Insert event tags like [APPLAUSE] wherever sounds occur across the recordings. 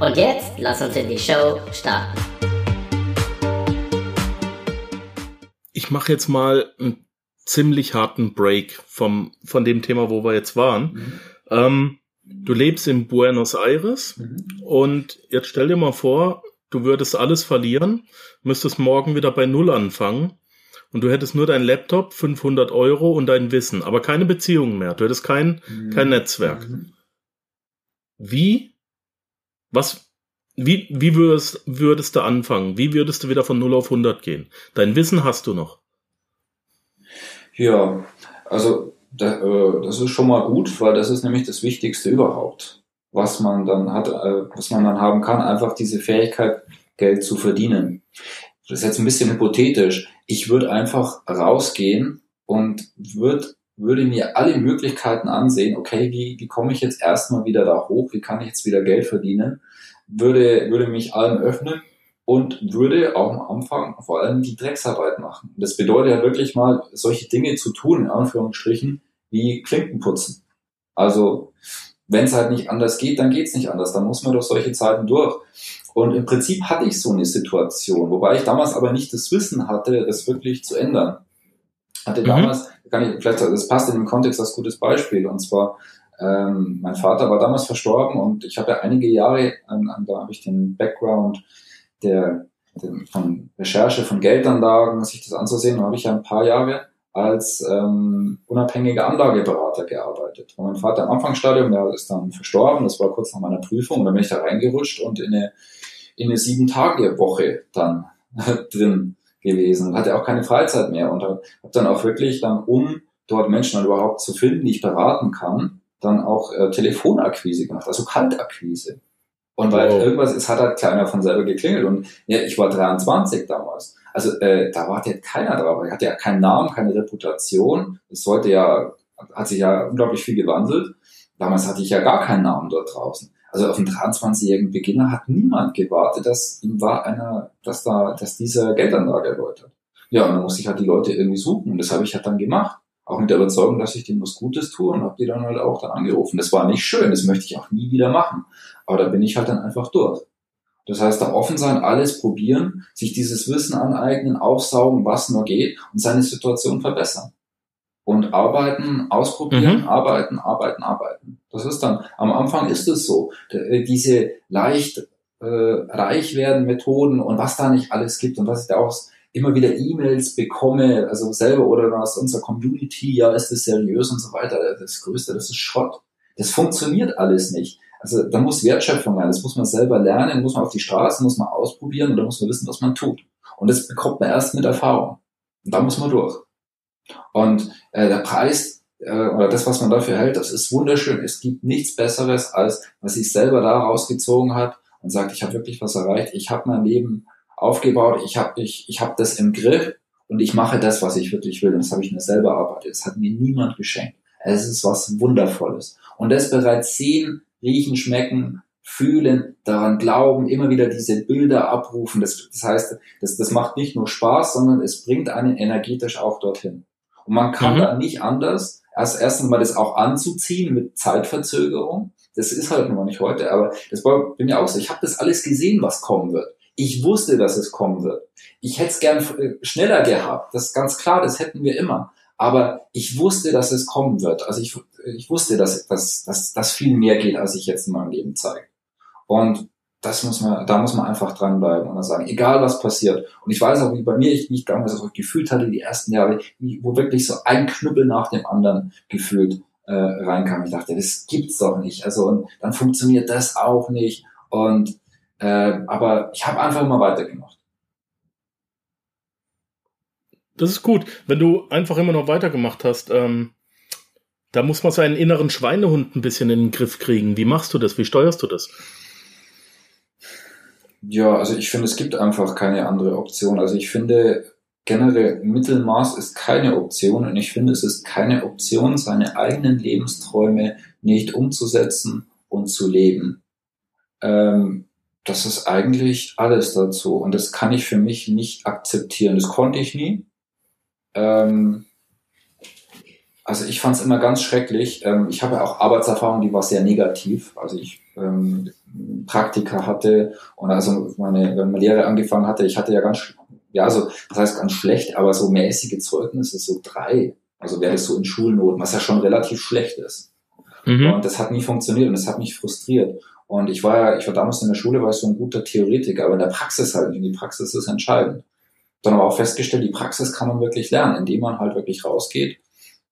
Und jetzt lass uns in die Show starten. Ich mache jetzt mal einen ziemlich harten Break vom, von dem Thema, wo wir jetzt waren. Mhm. Ähm, du lebst in Buenos Aires mhm. und jetzt stell dir mal vor, du würdest alles verlieren, müsstest morgen wieder bei Null anfangen und du hättest nur dein Laptop, 500 Euro und dein Wissen, aber keine Beziehungen mehr. Du hättest kein, mhm. kein Netzwerk. Mhm. Wie was, wie, wie würdest, würdest du anfangen? Wie würdest du wieder von 0 auf 100 gehen? Dein Wissen hast du noch. Ja, also da, äh, das ist schon mal gut, weil das ist nämlich das Wichtigste überhaupt, was man dann hat, äh, was man dann haben kann, einfach diese Fähigkeit, Geld zu verdienen. Das ist jetzt ein bisschen hypothetisch. Ich würde einfach rausgehen und würde würde mir alle Möglichkeiten ansehen, okay, wie, wie komme ich jetzt erstmal wieder da hoch, wie kann ich jetzt wieder Geld verdienen, würde, würde mich allem öffnen und würde auch am Anfang vor allem die Drecksarbeit machen. Das bedeutet ja wirklich mal, solche Dinge zu tun, in Anführungsstrichen, wie Klinken putzen. Also, wenn es halt nicht anders geht, dann geht es nicht anders. Dann muss man durch solche Zeiten durch. Und im Prinzip hatte ich so eine Situation, wobei ich damals aber nicht das Wissen hatte, das wirklich zu ändern. Hatte mhm. Kann ich, vielleicht, das passt in dem Kontext als gutes Beispiel. Und zwar, ähm, mein Vater war damals verstorben und ich habe ja einige Jahre, ähm, da habe ich den Background der, der, von Recherche von Geldanlagen, sich das anzusehen, da habe ich ja ein paar Jahre als ähm, unabhängiger Anlageberater gearbeitet. Und mein Vater am Anfangsstadium, der ist dann verstorben, das war kurz nach meiner Prüfung, und dann bin ich da reingerutscht und in eine, in eine Sieben-Tage-Woche dann [LAUGHS] drin gewesen und hatte auch keine Freizeit mehr und habe dann auch wirklich dann, um dort Menschen dann überhaupt zu finden, die ich beraten kann, dann auch äh, Telefonakquise gemacht, also Kaltakquise. Und weil wow. irgendwas, es hat halt keiner von selber geklingelt und ja, ich war 23 damals. Also äh, da wartet keiner drauf. Ich hatte ja keinen Namen, keine Reputation. Es sollte ja, hat sich ja unglaublich viel gewandelt. Damals hatte ich ja gar keinen Namen dort draußen. Also auf einen 23-jährigen Beginner hat niemand gewartet, dass ihm war einer, dass da, dass dieser Geldanlage erläutert. Ja, und dann musste ich halt die Leute irgendwie suchen. Und das habe ich halt dann gemacht. Auch mit der Überzeugung, dass ich denen was Gutes tue und habe die dann halt auch dann angerufen. Das war nicht schön, das möchte ich auch nie wieder machen. Aber da bin ich halt dann einfach durch. Das heißt, da offen sein, alles probieren, sich dieses Wissen aneignen, aufsaugen, was nur geht und seine Situation verbessern und arbeiten, ausprobieren, mhm. arbeiten, arbeiten, arbeiten. Das ist dann, am Anfang ist es so, äh, diese leicht äh, reich werden Methoden und was da nicht alles gibt und was ich da auch immer wieder E-Mails bekomme, also selber oder aus unserer Community, ja, ist das seriös und so weiter. Das Größte, das ist Schrott. Das funktioniert alles nicht. Also da muss Wertschöpfung rein, das muss man selber lernen, muss man auf die Straße, muss man ausprobieren und da muss man wissen, was man tut. Und das bekommt man erst mit Erfahrung. Und da muss man durch. Und äh, der Preis äh, oder das, was man dafür hält, das ist wunderschön. Es gibt nichts Besseres, als was sich selber da rausgezogen hat und sagt, ich habe wirklich was erreicht, ich habe mein Leben aufgebaut, ich habe ich, ich hab das im Griff und ich mache das, was ich wirklich will. Und das habe ich mir selber erarbeitet. Das hat mir niemand geschenkt. Es ist was Wundervolles. Und das bereits sehen, riechen, schmecken, fühlen, daran glauben, immer wieder diese Bilder abrufen. Das, das heißt, das, das macht nicht nur Spaß, sondern es bringt einen energetisch auch dorthin. Und man kann mhm. dann nicht anders, als erstens mal das auch anzuziehen mit Zeitverzögerung. Das ist halt nur nicht heute, aber das war, bin ja auch so. Ich habe das alles gesehen, was kommen wird. Ich wusste, dass es kommen wird. Ich hätte es gern äh, schneller gehabt. Das ist ganz klar, das hätten wir immer. Aber ich wusste, dass es kommen wird. Also ich, ich wusste, dass, dass, dass, dass viel mehr geht, als ich jetzt in meinem Leben zeige. Und das muss man, da muss man einfach dranbleiben und dann sagen, egal was passiert. Und ich weiß auch, wie bei mir ich mich damals so gefühlt hatte, die ersten Jahre, wo wirklich so ein Knüppel nach dem anderen gefühlt äh, reinkam. Ich dachte, das gibt's doch nicht. Also und dann funktioniert das auch nicht. Und äh, aber ich habe einfach immer weitergemacht. Das ist gut, wenn du einfach immer noch weitergemacht hast. Ähm, Da muss man seinen inneren Schweinehund ein bisschen in den Griff kriegen. Wie machst du das? Wie steuerst du das? Ja, also ich finde, es gibt einfach keine andere Option. Also ich finde, generell Mittelmaß ist keine Option und ich finde, es ist keine Option, seine eigenen Lebensträume nicht umzusetzen und zu leben. Ähm, das ist eigentlich alles dazu und das kann ich für mich nicht akzeptieren. Das konnte ich nie. Ähm, also ich fand es immer ganz schrecklich. Ähm, ich habe ja auch Arbeitserfahrung, die war sehr negativ. Also ich ähm, Praktika hatte und also meine, wenn meine Lehre angefangen hatte, ich hatte ja ganz, ja, also das heißt ganz schlecht, aber so mäßige Zeugnisse, so drei. Also wäre das so in Schulnoten, was ja schon relativ schlecht ist. Mhm. Und das hat nie funktioniert und das hat mich frustriert. Und ich war ja, ich war damals in der Schule, war ich so ein guter Theoretiker, aber in der Praxis halt nicht. Die Praxis ist entscheidend. Dann aber auch festgestellt, die Praxis kann man wirklich lernen, indem man halt wirklich rausgeht.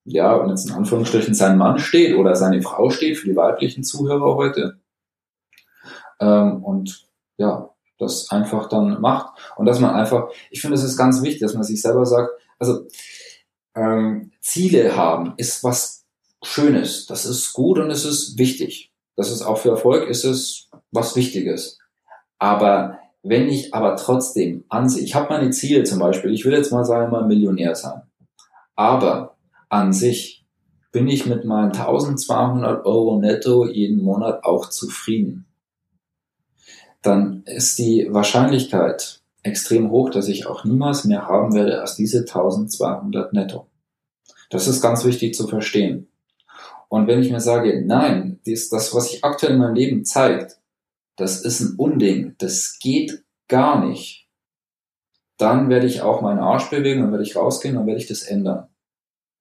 Ja, und jetzt in Anführungsstrichen sein Mann steht oder seine Frau steht für die weiblichen Zuhörer heute ähm, und ja, das einfach dann macht. Und dass man einfach, ich finde, es ist ganz wichtig, dass man sich selber sagt, also ähm, Ziele haben ist was Schönes, das ist gut und es ist wichtig. Das ist auch für Erfolg ist es was Wichtiges. Aber wenn ich aber trotzdem ansehe, ich habe meine Ziele zum Beispiel, ich will jetzt mal sagen, mal Millionär sein. Aber an sich bin ich mit meinen 1200 Euro netto jeden Monat auch zufrieden dann ist die Wahrscheinlichkeit extrem hoch, dass ich auch niemals mehr haben werde als diese 1200 netto. Das ist ganz wichtig zu verstehen. Und wenn ich mir sage, nein, dies, das, was sich aktuell in meinem Leben zeigt, das ist ein Unding, das geht gar nicht, dann werde ich auch meinen Arsch bewegen, dann werde ich rausgehen, dann werde ich das ändern.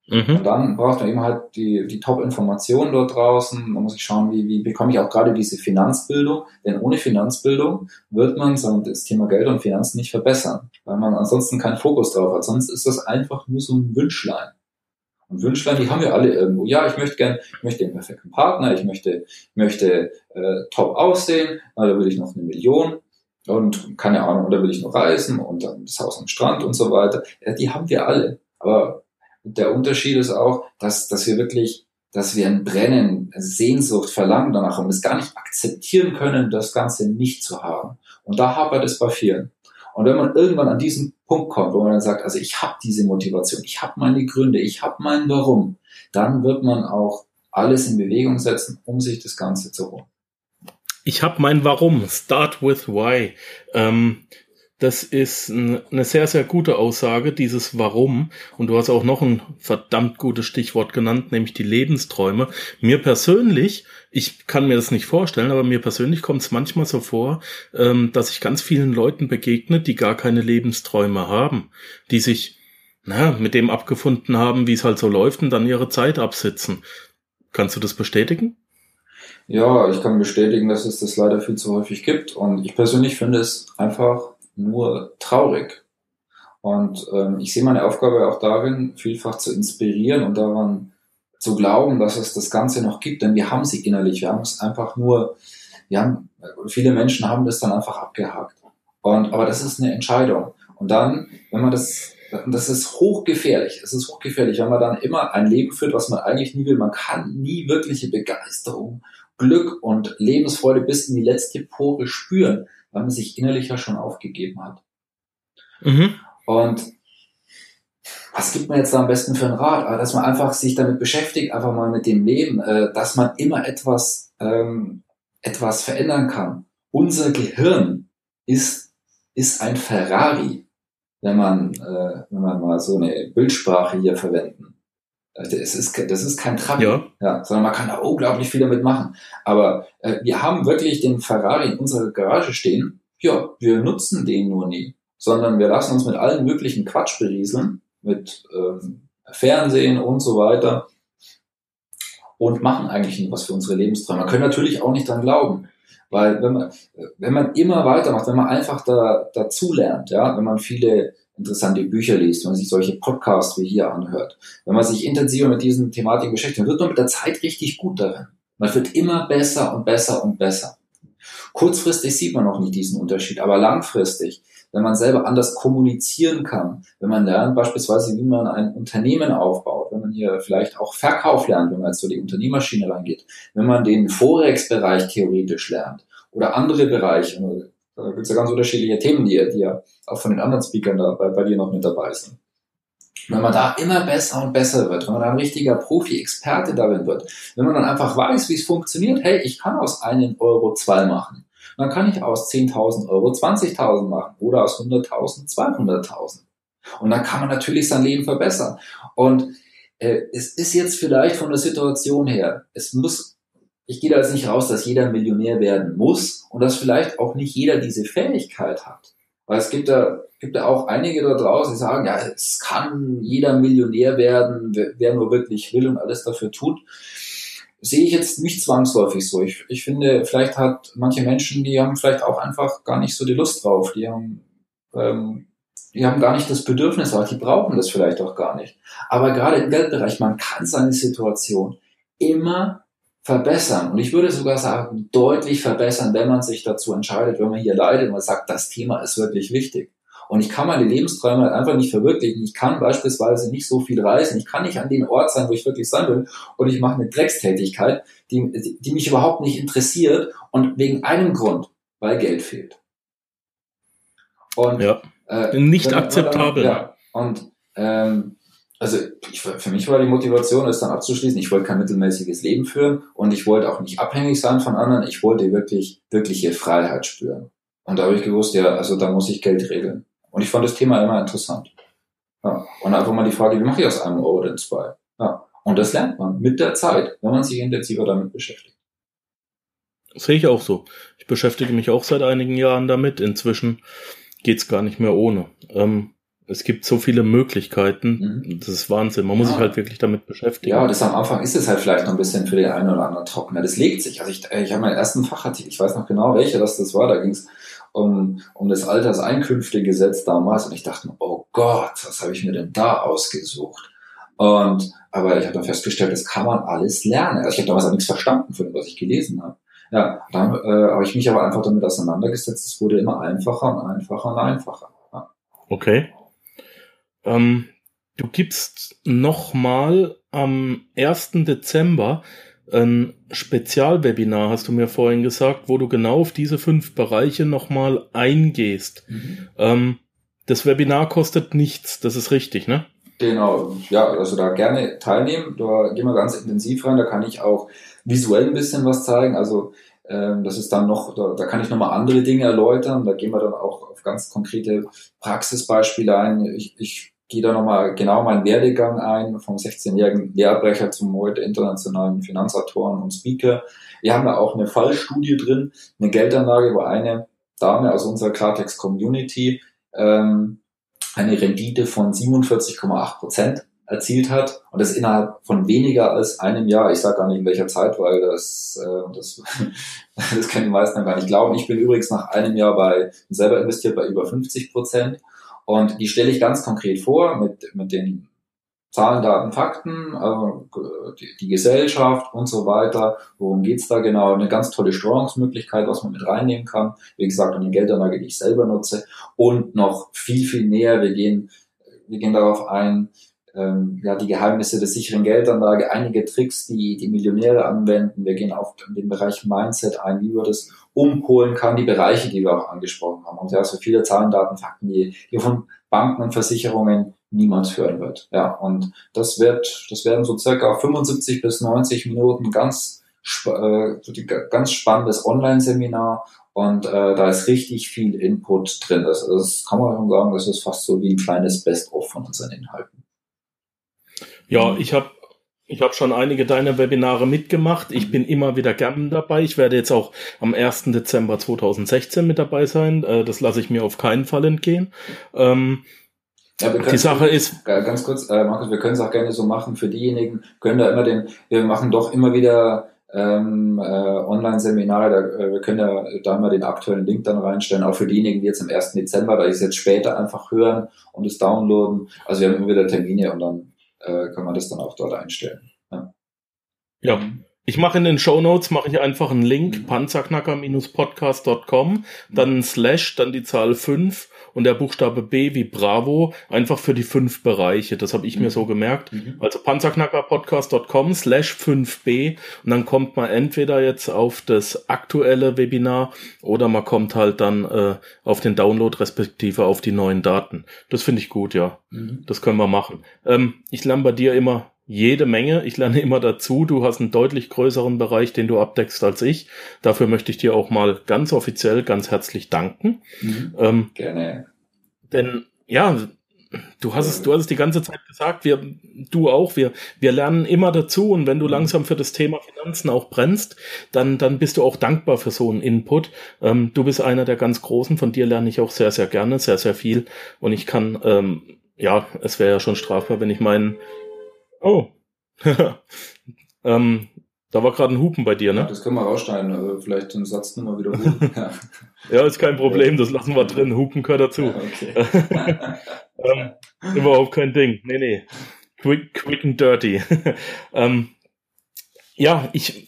Mhm. Und dann braucht man eben halt die, die Top-Informationen dort draußen. Man muss ich schauen, wie, wie bekomme ich auch gerade diese Finanzbildung. Denn ohne Finanzbildung wird man das Thema Geld und Finanzen nicht verbessern, weil man ansonsten keinen Fokus drauf hat. Sonst ist das einfach nur so ein Wünschlein. Und Wünschlein, die haben wir alle irgendwo. Ja, ich möchte gern, ich möchte den perfekten Partner, ich möchte, möchte äh, top aussehen, da will ich noch eine Million und keine Ahnung, oder will ich noch reisen und dann das Haus am Strand und so weiter. Ja, die haben wir alle. Aber der Unterschied ist auch, dass, dass wir wirklich, dass wir ein Brennen, Sehnsucht, Verlangen danach haben, es gar nicht akzeptieren können, das Ganze nicht zu haben. Und da hapert es bei vielen. Und wenn man irgendwann an diesen Punkt kommt, wo man dann sagt, also ich habe diese Motivation, ich habe meine Gründe, ich habe mein Warum, dann wird man auch alles in Bewegung setzen, um sich das Ganze zu holen. Ich habe mein Warum. Start with Why. Ähm, das ist eine sehr, sehr gute Aussage, dieses Warum. Und du hast auch noch ein verdammt gutes Stichwort genannt, nämlich die Lebensträume. Mir persönlich, ich kann mir das nicht vorstellen, aber mir persönlich kommt es manchmal so vor, ähm, dass ich ganz vielen Leuten begegne, die gar keine Lebensträume haben, die sich na, mit dem abgefunden haben, wie es halt so läuft und dann ihre Zeit absitzen. Kannst du das bestätigen? Ja, ich kann bestätigen, dass es das leider viel zu häufig gibt. Und ich persönlich finde es einfach nur traurig. Und ähm, ich sehe meine Aufgabe auch darin, vielfach zu inspirieren und daran zu glauben, dass es das Ganze noch gibt, denn wir haben sie innerlich. Wir haben es einfach nur, wir haben, viele Menschen haben das dann einfach abgehakt. Und, aber das ist eine Entscheidung. Und dann, wenn man das, das ist hochgefährlich. Es ist hochgefährlich, wenn man dann immer ein Leben führt, was man eigentlich nie will. Man kann nie wirkliche Begeisterung, Glück und Lebensfreude bis in die letzte Pore spüren weil man sich innerlich ja schon aufgegeben hat. Mhm. Und was gibt man jetzt da am besten für einen Rat? Aber dass man einfach sich damit beschäftigt, einfach mal mit dem Leben, äh, dass man immer etwas, ähm, etwas verändern kann. Unser Gehirn ist, ist ein Ferrari, wenn man, äh, wenn man mal so eine Bildsprache hier verwenden. Das ist, das ist kein Trabi, ja. ja. sondern man kann da unglaublich viel damit machen. Aber äh, wir haben wirklich den Ferrari in unserer Garage stehen. Ja, wir nutzen den nur nie, sondern wir lassen uns mit allen möglichen Quatsch berieseln, mit ähm, Fernsehen und so weiter und machen eigentlich nie was für unsere Lebensträume. Man kann natürlich auch nicht dran glauben, weil wenn man, wenn man immer weitermacht, wenn man einfach da, dazu lernt, ja, wenn man viele interessante Bücher liest, wenn man sich solche Podcasts wie hier anhört, wenn man sich intensiver mit diesen Thematiken beschäftigt, dann wird man mit der Zeit richtig gut darin. Man wird immer besser und besser und besser. Kurzfristig sieht man noch nicht diesen Unterschied, aber langfristig, wenn man selber anders kommunizieren kann, wenn man lernt beispielsweise, wie man ein Unternehmen aufbaut, wenn man hier vielleicht auch Verkauf lernt, wenn man jetzt so die Unternehmerschiene reingeht, wenn man den Forex-Bereich theoretisch lernt oder andere Bereiche, da gibt es ja ganz unterschiedliche Themen, die, die ja auch von den anderen Speakern da bei, bei dir noch mit dabei sind. Wenn man da immer besser und besser wird, wenn man da ein richtiger Profi-Experte darin wird, wenn man dann einfach weiß, wie es funktioniert, hey, ich kann aus einem Euro zwei machen, dann kann ich aus 10.000 Euro 20.000 machen oder aus 100.000 200.000. Und dann kann man natürlich sein Leben verbessern. Und äh, es ist jetzt vielleicht von der Situation her, es muss, ich gehe da jetzt nicht raus, dass jeder Millionär werden muss und dass vielleicht auch nicht jeder diese Fähigkeit hat. Weil es gibt da, gibt da auch einige da draußen, die sagen, ja, es kann jeder Millionär werden, wer nur wirklich will und alles dafür tut. Sehe ich jetzt nicht zwangsläufig so. Ich, ich finde, vielleicht hat manche Menschen, die haben vielleicht auch einfach gar nicht so die Lust drauf. Die haben, ähm, die haben gar nicht das Bedürfnis, auch die brauchen das vielleicht auch gar nicht. Aber gerade im Geldbereich, man kann seine Situation immer verbessern. Und ich würde sogar sagen, deutlich verbessern, wenn man sich dazu entscheidet, wenn man hier leidet und man sagt, das Thema ist wirklich wichtig. Und ich kann meine Lebensträume einfach nicht verwirklichen. Ich kann beispielsweise nicht so viel reisen. Ich kann nicht an den Ort sein, wo ich wirklich sein will. Und ich mache eine Dreckstätigkeit, die, die mich überhaupt nicht interessiert. Und wegen einem Grund, weil Geld fehlt. Und, ja. Äh, nicht akzeptabel. Dann, ja. Und ähm, also ich, für mich war die Motivation, es dann abzuschließen. Ich wollte kein mittelmäßiges Leben führen und ich wollte auch nicht abhängig sein von anderen. Ich wollte wirklich wirkliche Freiheit spüren. Und da habe ich gewusst, ja, also da muss ich Geld regeln. Und ich fand das Thema immer interessant. Ja. Und einfach mal die Frage, wie mache ich aus einem Euro denn zwei? Ja. Und das lernt man mit der Zeit, wenn man sich intensiver damit beschäftigt. Das sehe ich auch so. Ich beschäftige mich auch seit einigen Jahren damit. Inzwischen geht's gar nicht mehr ohne. Ähm, es gibt so viele Möglichkeiten. Mhm. Das ist Wahnsinn. Man muss ja. sich halt wirklich damit beschäftigen. Ja, das am Anfang ist es halt vielleicht noch ein bisschen für den einen oder anderen trockener. Das legt sich. Also ich, ich habe meinen ersten Fachartikel, ich weiß noch genau, welcher das, das war. Da ging es um, um das Alterseinkünftegesetz damals und ich dachte, oh Gott, was habe ich mir denn da ausgesucht? Und aber ich habe dann festgestellt, das kann man alles lernen. Also ich habe damals auch nichts verstanden von dem, was ich gelesen habe. Ja, dann äh, habe ich mich aber einfach damit auseinandergesetzt. Es wurde immer einfacher und einfacher und einfacher. Ja. Okay. Ähm, du gibst nochmal am 1. Dezember ein Spezialwebinar, hast du mir vorhin gesagt, wo du genau auf diese fünf Bereiche nochmal eingehst. Mhm. Ähm, das Webinar kostet nichts, das ist richtig, ne? Genau, ja, also da gerne teilnehmen. Da gehen wir ganz intensiv rein, da kann ich auch visuell ein bisschen was zeigen. Also ähm, das ist dann noch, da, da kann ich nochmal andere Dinge erläutern. Da gehen wir dann auch auf ganz konkrete Praxisbeispiele ein. Ich, ich gehe da nochmal genau meinen Werdegang ein, vom 16-jährigen Lehrbrecher zum heute internationalen Finanzautoren und Speaker. Wir haben da auch eine Fallstudie drin, eine Geldanlage, wo eine Dame aus unserer Klartext Community ähm, eine Rendite von 47,8 Prozent erzielt hat und das innerhalb von weniger als einem Jahr. Ich sage gar nicht in welcher Zeit, weil das, äh, das, [LAUGHS] das können die meisten gar nicht glauben. Ich bin übrigens nach einem Jahr bei selber investiert bei über 50 Prozent und die stelle ich ganz konkret vor mit, mit den Zahlen, Daten, Fakten, äh, die, die, Gesellschaft und so weiter. Worum geht's da genau? Eine ganz tolle Steuerungsmöglichkeit, was man mit reinnehmen kann. Wie gesagt, eine Geldanlage, die ich selber nutze. Und noch viel, viel näher, wir gehen, wir gehen darauf ein, ähm, ja, die Geheimnisse der sicheren Geldanlage, einige Tricks, die die Millionäre anwenden. Wir gehen auf den Bereich Mindset ein, wie man das umholen kann, die Bereiche, die wir auch angesprochen haben. Und ja, so viele Zahlen, Daten, Fakten, die, die von Banken und Versicherungen niemand hören wird. Ja, und das wird, das werden so circa 75 bis 90 Minuten ganz, äh, ganz spannendes Online-Seminar und äh, da ist richtig viel Input drin. Das, das kann man schon sagen, das ist fast so wie ein kleines Best-of von unseren Inhalten. Ja, ich habe ich hab schon einige deiner Webinare mitgemacht. Ich mhm. bin immer wieder gern dabei. Ich werde jetzt auch am 1. Dezember 2016 mit dabei sein. Äh, das lasse ich mir auf keinen Fall entgehen. Ähm, ja, die Sache ist. Ganz kurz, äh, Markus, wir können es auch gerne so machen für diejenigen, können da immer den, wir machen doch immer wieder ähm, äh, Online-Seminare, da, äh, wir können ja da mal den aktuellen Link dann reinstellen, auch für diejenigen, die jetzt am 1. Dezember, da ist jetzt später einfach hören und es downloaden. Also wir haben immer wieder Termine und dann äh, kann man das dann auch dort einstellen. Ja. ja. Ich mache in den Show Notes mache ich einfach einen Link, mhm. panzerknacker-podcast.com, dann ein Slash, dann die Zahl 5 und der Buchstabe B wie Bravo einfach für die fünf Bereiche. Das habe ich mir so gemerkt. Also panzerknackerpodcast.com slash 5b und dann kommt man entweder jetzt auf das aktuelle Webinar oder man kommt halt dann äh, auf den Download respektive auf die neuen Daten. Das finde ich gut, ja. Das können wir machen. Ähm, ich lerne bei dir immer jede Menge. Ich lerne immer dazu. Du hast einen deutlich größeren Bereich, den du abdeckst als ich. Dafür möchte ich dir auch mal ganz offiziell, ganz herzlich danken. Ähm, Gerne. denn ja, du hast es, du hast es die ganze Zeit gesagt, wir, du auch, wir, wir lernen immer dazu und wenn du langsam für das Thema Finanzen auch brennst, dann, dann bist du auch dankbar für so einen Input. Ähm, du bist einer der ganz Großen, von dir lerne ich auch sehr, sehr gerne, sehr, sehr viel und ich kann, ähm, ja, es wäre ja schon strafbar, wenn ich meinen, oh, [LAUGHS] ähm, da war gerade ein Hupen bei dir, ne? Das können wir rausschneiden, aber vielleicht den Satz nochmal wiederholen. [LAUGHS] ja. Ja, ist kein Problem, das lassen wir drin, Hupen gehört dazu. Ja, [LAUGHS] ähm, überhaupt kein Ding. Nee, nee. Quick, quick and dirty. ähm, ja, ich,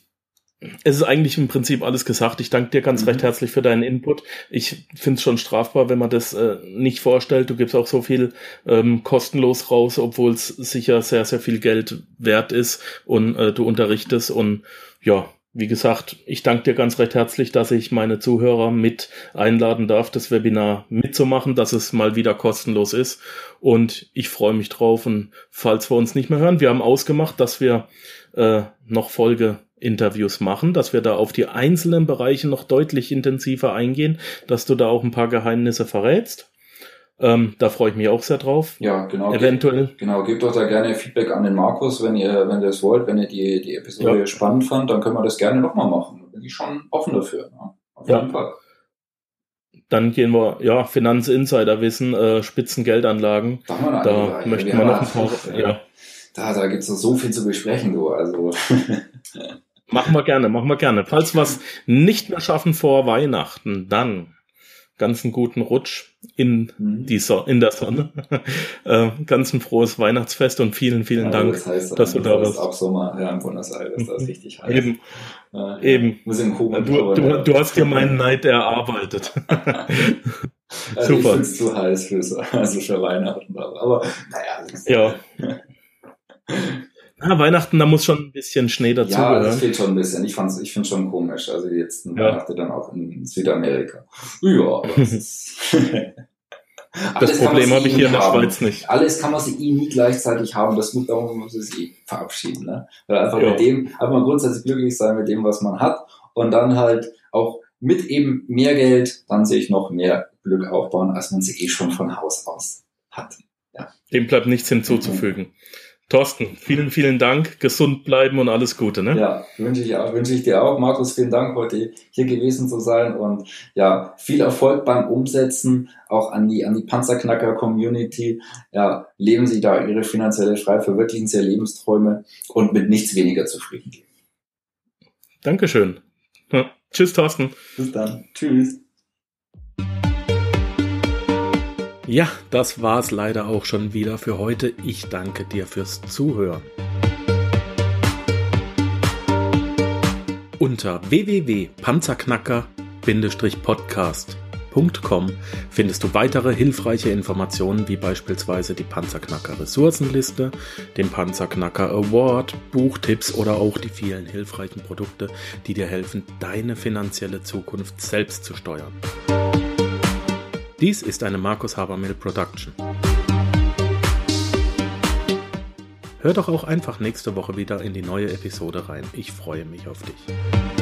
es ist eigentlich im Prinzip alles gesagt. Ich danke dir ganz Mhm. recht herzlich für deinen Input. Ich finde es schon strafbar, wenn man das äh, nicht vorstellt. Du gibst auch so viel ähm, kostenlos raus, obwohl es sicher sehr, sehr viel Geld wert ist und äh, du unterrichtest. Und ja, wie gesagt, ich danke dir ganz recht herzlich, dass ich meine Zuhörer mit einladen darf, das Webinar mitzumachen, dass es mal wieder kostenlos ist. Und ich freue mich drauf. Und falls wir uns nicht mehr hören, wir haben ausgemacht, dass wir äh, noch Folgeinterviews machen, dass wir da auf die einzelnen Bereiche noch deutlich intensiver eingehen, dass du da auch ein paar Geheimnisse verrätst. Ähm, da freue ich mich auch sehr drauf. ja, genau. Eventuell. Genau, gebt doch da gerne Feedback an den Markus, wenn ihr, wenn ihr das wollt, wenn ihr die, die Episode Ja. spannend fand, dann können wir das gerne nochmal machen. Da bin ich schon offen dafür. Ne? Auf Ja. jeden Fall. Dann gehen wir, ja, Finanzinsider-Wissen, äh, Spitzengeldanlagen. Da, Bereiche. möchten Wir noch ein paar, ja. Da, da gibt's noch so viel zu besprechen, du. Also, [LAUGHS] Machen wir gerne, machen wir gerne. Falls wir es nicht mehr schaffen vor Weihnachten, dann ganz einen guten Rutsch in Mhm. die so in der Sonne. [LAUGHS] äh, ganz ein frohes Weihnachtsfest und vielen, vielen ja, Dank. Das heißt, dass du da das ist auch Sommer ja, in Buenos Aires, das ist richtig heiß. Eben, Ja, eben. Muss im Du, du, du hast dir meinen Neid erarbeitet. [LAUGHS] also Ich super. find's zu heiß für, so, also für Weihnachten. Aber, naja, Ja. [LAUGHS] Na, Weihnachten, da muss schon ein bisschen Schnee Ja, das fehlt schon ein bisschen. Ich fand's, ich find's schon komisch. Also jetzt Ja. Weihnachten dann auch in Südamerika. Ja, aber das ist. [LAUGHS] [LAUGHS] Das Problem sich habe ich eh hier in der haben. Schweiz nicht. Alles kann man sich eh nie gleichzeitig haben. Das muss darum muss es eh verabschieden. Ne? Weil einfach Ja. mit dem, einfach mal grundsätzlich glücklich sein mit dem, was man hat. Und dann halt auch mit eben mehr Geld, dann sehe ich noch mehr Glück aufbauen, als man sie eh schon von Haus aus hat. Dem bleibt nichts hinzuzufügen. Thorsten, vielen, vielen Dank. Gesund bleiben und alles Gute, ne? Ja, wünsche ich auch, wünsche ich dir auch. Markus, vielen Dank, heute hier gewesen zu sein und ja, viel Erfolg beim Umsetzen, auch an die, an die Panzerknacker-Community. Ja, leben Sie da Ihre finanzielle Freiheit, verwirklichen Sie Ihre Lebensträume und mit nichts weniger zufrieden. Dankeschön. Ja. Tschüss, Thorsten. Bis dann. Tschüss. Ja, das war's leider auch schon wieder für heute. Ich danke dir fürs Zuhören. Unter www.panzerknacker-podcast.com findest du weitere hilfreiche Informationen wie beispielsweise die Panzerknacker Ressourcenliste, den Panzerknacker Award, Buchtipps oder auch die vielen hilfreichen Produkte, die dir helfen, deine finanzielle Zukunft selbst zu steuern. Dies ist eine Markus Habermill Production. Hör doch auch einfach nächste Woche wieder in die neue Episode rein. Ich freue mich auf dich.